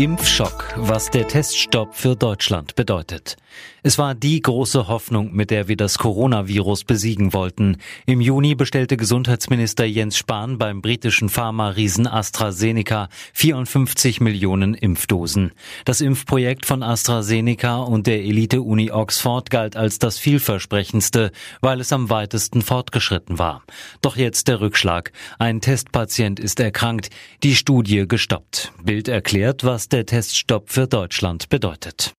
Impfschock, was der Teststopp für Deutschland bedeutet. Es war die große Hoffnung, mit der wir das Coronavirus besiegen wollten. Im Juni bestellte Gesundheitsminister Jens Spahn beim britischen Pharma-Riesen AstraZeneca 54 Millionen Impfdosen. Das Impfprojekt von AstraZeneca und der Elite-Uni Oxford galt als das vielversprechendste, weil es am weitesten fortgeschritten war. Doch jetzt der Rückschlag. Ein Testpatient ist erkrankt, die Studie gestoppt. Bild erklärt, was der Teststopp für Deutschland bedeutet.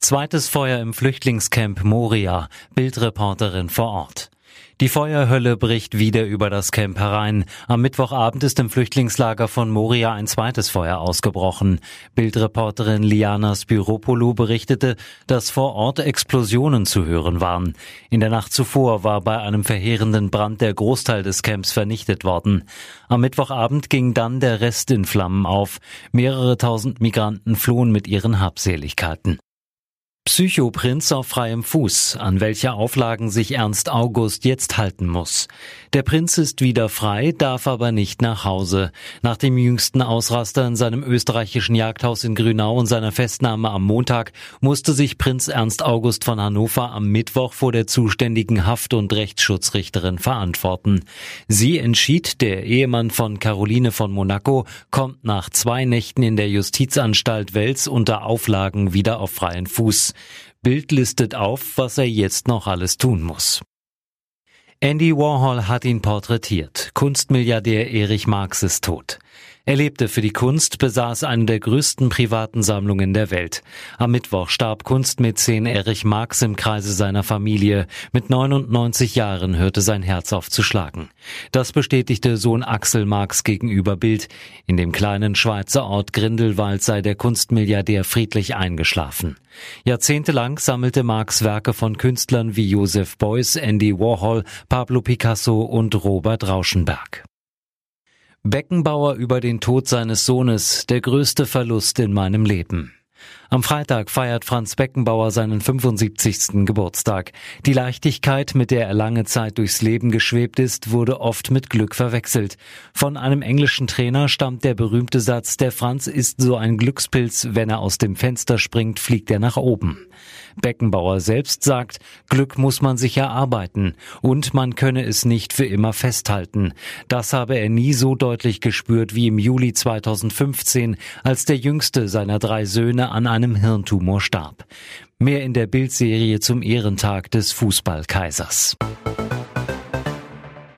Zweites Feuer im Flüchtlingscamp Moria, Bildreporterin vor Ort. Die Feuerhölle bricht wieder über das Camp herein. Am Mittwochabend ist im Flüchtlingslager von Moria ein zweites Feuer ausgebrochen. Bildreporterin Liana Spiropoulou berichtete, dass vor Ort Explosionen zu hören waren. In der Nacht zuvor war bei einem verheerenden Brand der Großteil des Camps vernichtet worden. Am Mittwochabend ging dann der Rest in Flammen auf. Mehrere tausend Migranten flohen mit ihren Habseligkeiten. Psychoprinz auf freiem Fuß, an welche Auflagen sich Ernst August jetzt halten muss. Der Prinz ist wieder frei, darf aber nicht nach Hause. Nach dem jüngsten Ausraster in seinem österreichischen Jagdhaus in Grünau und seiner Festnahme am Montag musste sich Prinz Ernst August von Hannover am Mittwoch vor der zuständigen Haft- und Rechtsschutzrichterin verantworten. Sie entschied, der Ehemann von Caroline von Monaco kommt nach zwei Nächten in der Justizanstalt Wels unter Auflagen wieder auf freien Fuß. Bild listet auf, was er jetzt noch alles tun muss. Andy Warhol hat ihn porträtiert. Kunstmilliardär Erich Marx ist tot. Er lebte für die Kunst, besaß eine der größten privaten Sammlungen der Welt. Am Mittwoch starb Kunstmäzen Erich Marx im Kreise seiner Familie. Mit 99 Jahren hörte sein Herz auf zu schlagen. Das bestätigte Sohn Axel Marx gegenüber Bild. In dem kleinen Schweizer Ort Grindelwald sei der Kunstmilliardär friedlich eingeschlafen. Jahrzehntelang sammelte Marx Werke von Künstlern wie Joseph Beuys, Andy Warhol, Pablo Picasso und Robert Rauschenberg. Beckenbauer über den Tod seines Sohnes, der größte Verlust in meinem Leben. Am Freitag feiert Franz Beckenbauer seinen 75. Geburtstag. Die Leichtigkeit, mit der er lange Zeit durchs Leben geschwebt ist, wurde oft mit Glück verwechselt. Von einem englischen Trainer stammt der berühmte Satz, der Franz ist so ein Glückspilz, wenn er aus dem Fenster springt, fliegt er nach oben. Beckenbauer selbst sagt, Glück muss man sich erarbeiten und man könne es nicht für immer festhalten. Das habe er nie so deutlich gespürt wie im Juli 2015, als der jüngste seiner drei Söhne an einem Hirntumor starb. Mehr in der Bildserie zum Ehrentag des Fußballkaisers.